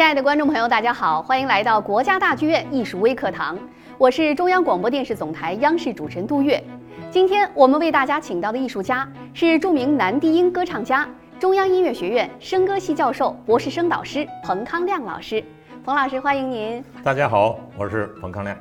亲爱的观众朋友，大家好，欢迎来到国家大剧院艺术微课堂，我是中央广播电视总台央视主持人杜月。今天我们为大家请到的艺术家是著名男低音歌唱家、中央音乐学院声歌系教授、博士生导师彭康亮老师。彭老师，欢迎您。大家好，我是彭康亮。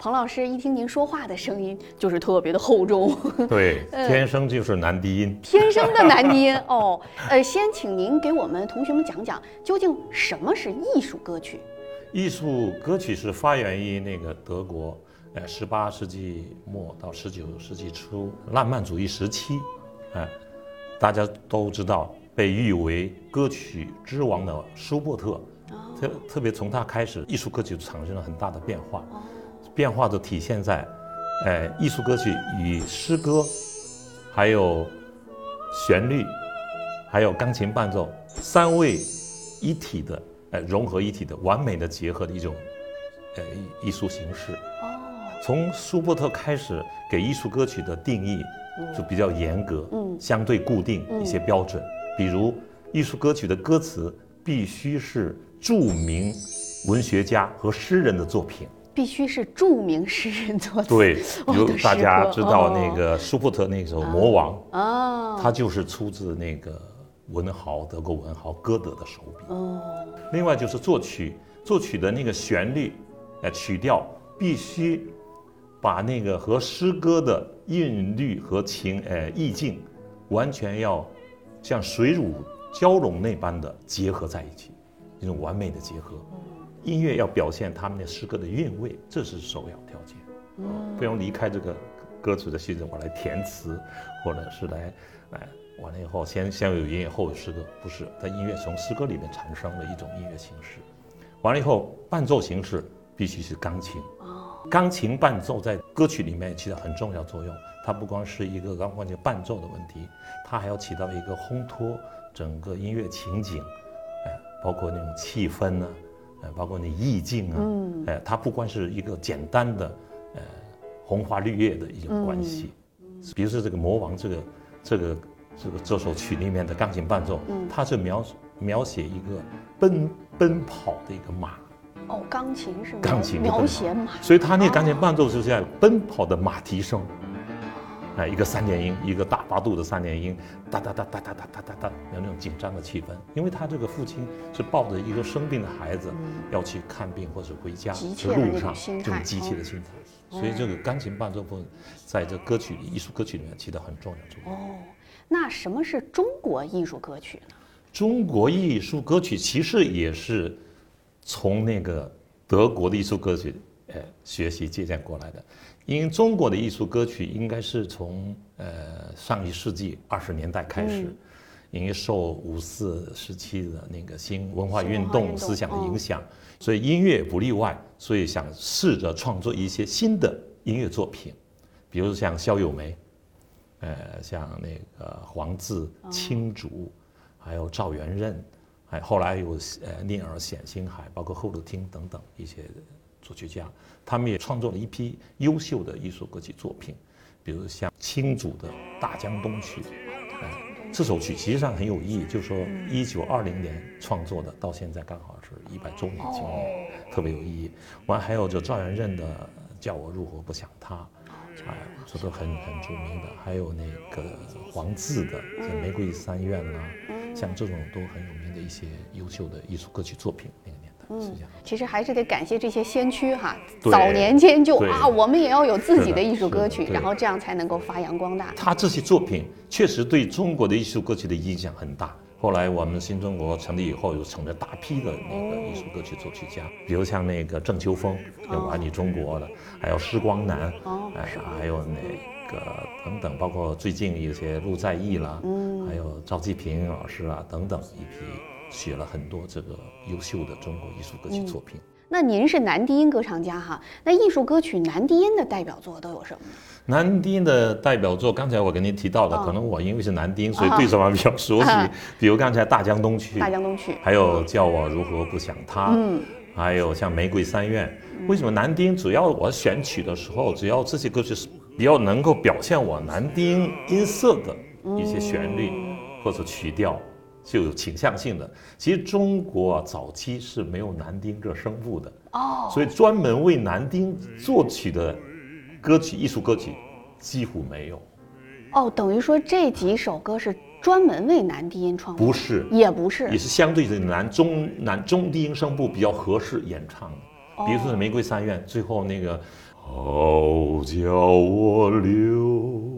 彭老师，一听您说话的声音就是特别的厚重，对，天生就是男低音，天生的男低音哦。呃，先请您给我们同学们讲讲，究竟什么是艺术歌曲？艺术歌曲是发源于那个德国，呃，十八世纪末到十九世纪初浪漫主义时期，哎，大家都知道被誉为歌曲之王的舒伯特，特特别从他开始，艺术歌曲产生了很大的变化。变化都体现在，呃，艺术歌曲与诗歌，还有旋律，还有钢琴伴奏三位一体的，呃，融合一体的完美的结合的一种，呃，艺术形式。哦。从舒伯特开始给艺术歌曲的定义就比较严格，嗯，相对固定一些标准，比如艺术歌曲的歌词必须是著名文学家和诗人的作品。必须是著名诗人作词。对，比如大家知道那个舒伯特那首《魔王》啊，他就是出自那个文豪德国文豪歌德的手笔。哦。另外就是作曲，作曲的那个旋律，呃，曲调必须把那个和诗歌的韵律和情，呃，意境，完全要像水乳交融那般的结合在一起，一种完美的结合。音乐要表现他们的诗歌的韵味，这是首要条件。嗯，不用离开这个歌词的性质，我来填词，或者是来，来完了以后先先有音乐后有诗歌，不是，在音乐从诗歌里面产生的一种音乐形式。完了以后，伴奏形式必须是钢琴。哦，钢琴伴奏在歌曲里面起到很重要作用。它不光是一个钢琴伴奏的问题，它还要起到一个烘托整个音乐情景，哎，包括那种气氛呢。呃，包括你意境啊，嗯，呃，它不光是一个简单的，呃，红花绿叶的一种关系，嗯。比如说这个魔王这个这个这个这首曲里面的钢琴伴奏，嗯，它是描描写一个奔奔跑的一个马，哦，钢琴是钢琴描写马，所以它那钢琴伴奏就是像奔跑的马蹄声。哎，一个三连音，一个大八度的三连音，哒哒哒哒哒哒哒哒哒，有那种紧张的气氛。因为他这个父亲是抱着一个生病的孩子要去看病或者回家的路上，这种急切的心态，所以这个钢琴伴奏部分在这歌曲艺术歌曲里面起到很重要的作用。哦，那什么是中国艺术歌曲呢？中国艺术歌曲其实也是从那个德国的艺术歌曲，呃，学习借鉴过来的。因为中国的艺术歌曲应该是从呃上一世纪二十年代开始，因为受五四时期的那个新文化运动思想的影响，所以音乐不例外。所以想试着创作一些新的音乐作品，比如像肖友梅，呃，像那个黄自、青竹，还有赵元任，还后来有呃聂耳、冼星海，包括后乐汀等等一些。作曲家，他们也创作了一批优秀的艺术歌曲作品，比如像青组的《大江东去》，哎，这首曲其实际上很有意义，就是说一九二零年创作的，到现在刚好是一百周年纪念，特别有意义。完还有就赵元任的《叫我如何不想他》，哎，这都很很著名的。还有那个黄自的像《玫瑰三院》啦，像这种都很有名的一些优秀的艺术歌曲作品。嗯，其实还是得感谢这些先驱哈，早年间就啊，我们也要有自己的艺术歌曲，然后这样才能够发扬光大。他这些作品确实对中国的艺术歌曲的影响很大。后来我们新中国成立以后，又成了大批的那个艺术歌曲作曲家，比如像那个郑秋风，有玩你中国的，还有施光南，哎，还有那个等等，包括最近一些陆在义啦，还有赵季平老师啊等等一批。写了很多这个优秀的中国艺术歌曲作品。那您是男低音歌唱家哈？那艺术歌曲男低音的代表作都有什么？男低音的代表作，刚才我跟您提到的，可能我因为是男低音，所以对这方面比较熟悉。比如刚才《大江东去》，《大江东去》，还有《叫我如何不想他》，嗯，还有像《玫瑰三院》。为什么男低音？主要我选曲的时候，只要这些歌曲是比较能够表现我男低音音色的一些旋律或者曲调。就有倾向性的。其实中国早期是没有男丁这声部的哦，所以专门为男丁作曲的歌曲、艺术歌曲几乎没有。哦，等于说这几首歌是专门为男低音创作？不是，也不是，也是相对的男中男中低音声部比较合适演唱的。比如说《玫瑰三院》，最后那个“好叫我留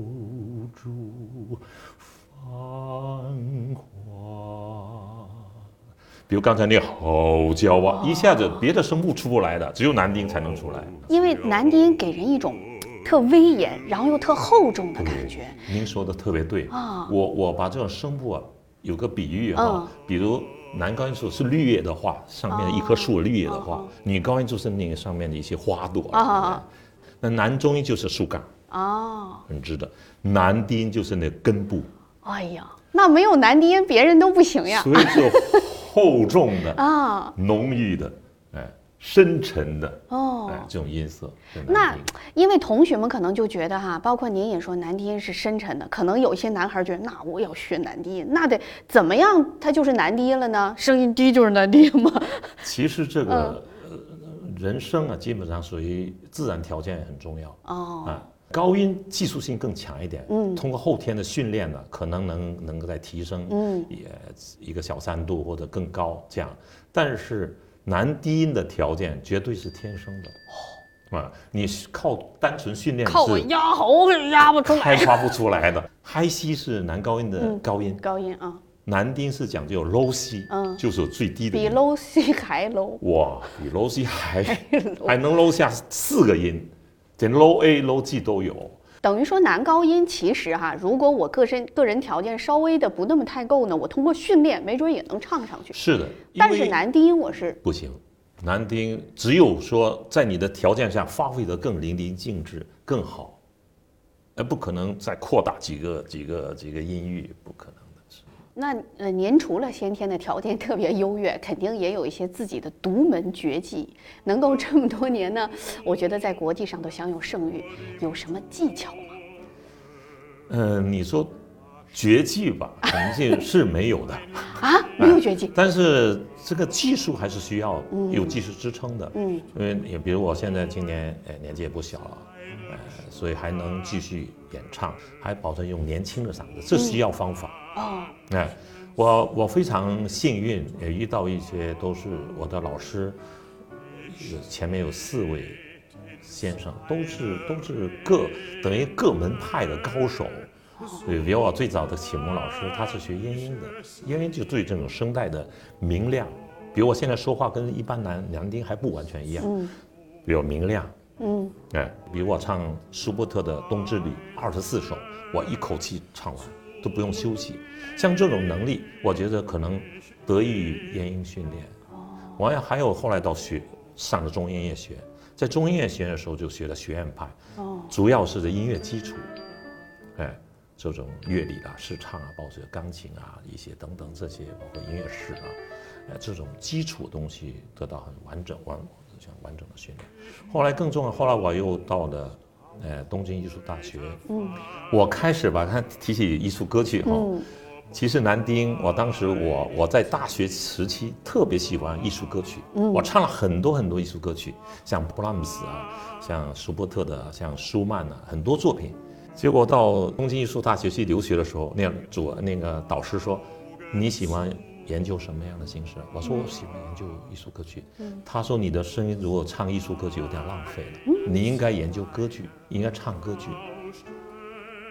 比如刚才那“好叫啊”，一下子别的声部出不来的，只有男低音才能出来。因为男低音给人一种。特威严，然后又特厚重的感觉。您说的特别对啊！我我把这种声部啊，有个比喻哈，比如男高音处是绿叶的话，上面一棵树绿叶的话，女高音就是那个上面的一些花朵啊。那男中音就是树干哦，很直的。男低音就是那根部。哎呀，那没有男低音，别人都不行呀。所以就厚重的啊，浓郁的。哎深沉的哦，哎这种音色。那因为同学们可能就觉得哈，包括您也说男低音是深沉的，可能有些男孩觉得，那我要学男低音，那得怎么样，他就是男低音了呢？声音低就是男低音吗？其实这个人声啊，基本上属于自然条件也很重要哦。啊，高音技术性更强一点，嗯，通过后天的训练呢，可能能能够再提升，嗯，也一个小三度或者更高这样，但是。男低音的条件绝对是天生的，啊，你靠单纯训练靠我压喉是压不出来，开发不出来的。嗨西是男高音的高音，高音啊。男低音是讲究 low 西，嗯，就是最低的，比 low 西还 low。哇，比 low 西还还能 low 下四个音，连 low A、low G 都有。等于说男高音其实哈，如果我个身个人条件稍微的不那么太够呢，我通过训练没准也能唱上去。是的，但是男低音我是不行，男低音只有说在你的条件下发挥得更淋漓尽致更好，而不可能再扩大几个几个几个音域，不可能。那呃，您除了先天的条件特别优越，肯定也有一些自己的独门绝技，能够这么多年呢，我觉得在国际上都享有盛誉，有什么技巧吗？嗯，你说绝技吧，肯定是 没有的啊，没有绝技，但是这个技术还是需要有技术支撑的，嗯，因为也比如我现在今年呃年纪也不小了，呃，所以还能继续演唱，还保证用年轻的嗓子，这需要方法。哦，哎，我我非常幸运，也遇到一些都是我的老师，前面有四位先生，都是都是各等于各门派的高手。对，比如我最早的启蒙老师，他是学烟音的，烟音就对这种声带的明亮，比如我现在说话跟一般男男丁还不完全一样，嗯，比如明亮，嗯，哎，比如我唱舒伯特的《冬之旅》二十四首，我一口气唱完。都不用休息，像这种能力，我觉得可能得益于烟音训练。哦，我还有后来到学上了中音乐学，在中音乐学院的时候就学的学院派。哦，主要是的音乐基础，哎，这种乐理啊、视唱啊，包括钢琴啊一些等等这些，包括音乐史啊，哎，这种基础东西得到很完整完像完整的训练。后来更重要，后来我又到了。呃，东京艺术大学，嗯，我开始把它提起艺术歌曲哈，其实男丁，我当时我我在大学时期特别喜欢艺术歌曲，嗯，我唱了很多很多艺术歌曲，像布拉姆斯啊，像舒伯特的，像舒曼啊，很多作品。结果到东京艺术大学去留学的时候，那主那个导师说，你喜欢。研究什么样的形式？我说我喜欢研究艺术歌曲。他说你的声音如果唱艺术歌曲有点浪费了，你应该研究歌剧，应该唱歌剧。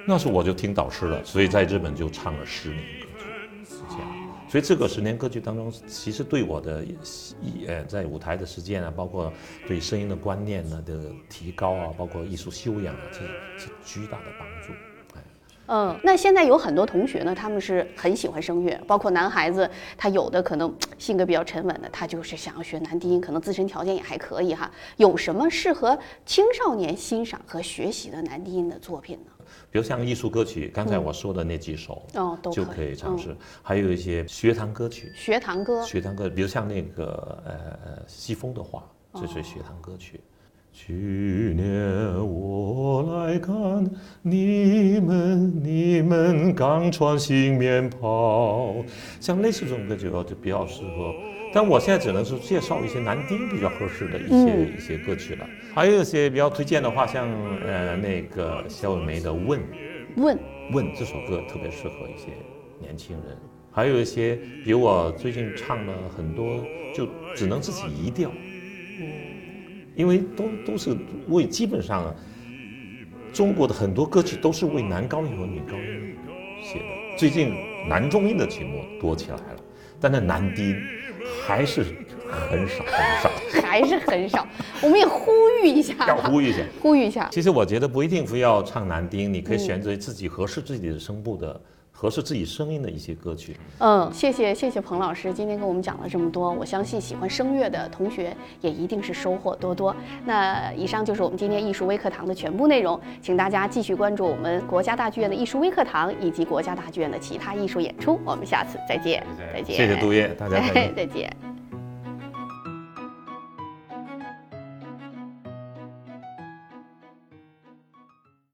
那时候我就听导师了，所以在日本就唱了十年歌剧，是这样。所以这个十年歌剧当中，其实对我的呃在舞台的实践啊，包括对声音的观念呢的提高啊，包括艺术修养啊，这是巨大的帮助。嗯，那现在有很多同学呢，他们是很喜欢声乐，包括男孩子，他有的可能性格比较沉稳的，他就是想要学男低音，可能自身条件也还可以哈。有什么适合青少年欣赏和学习的男低音的作品呢？比如像艺术歌曲，刚才我说的那几首哦，都就可以尝试。还有一些学堂歌曲，学堂歌，学堂歌，比如像那个呃西风的话，这是学堂歌曲。去年我来看你们，你们们刚穿新棉袍，像类似这种歌曲就比较适合。但我现在只能是介绍一些男低音比较合适的一些一些歌曲了。还有一些比较推荐的话，像呃那个肖伟梅的《问》，问问这首歌特别适合一些年轻人。还有一些，比如我最近唱了很多，就只能自己移调，因为都都是为基本上，中国的很多歌曲都是为男高音和女高音写的。最近男中音的曲目多起来了，但那男低音还是很少很少，还是很少。我们也呼吁一下，要呼吁一下，呼吁一下。其实我觉得不一定非要唱男低音，你可以选择自己合适自己的声部的。合适自己声音的一些歌曲。嗯，谢谢谢谢彭老师，今天跟我们讲了这么多，我相信喜欢声乐的同学也一定是收获多多。那以上就是我们今天艺术微课堂的全部内容，请大家继续关注我们国家大剧院的艺术微课堂以及国家大剧院的其他艺术演出。我们下次再见，再见。谢谢杜烨，大家再见。再见。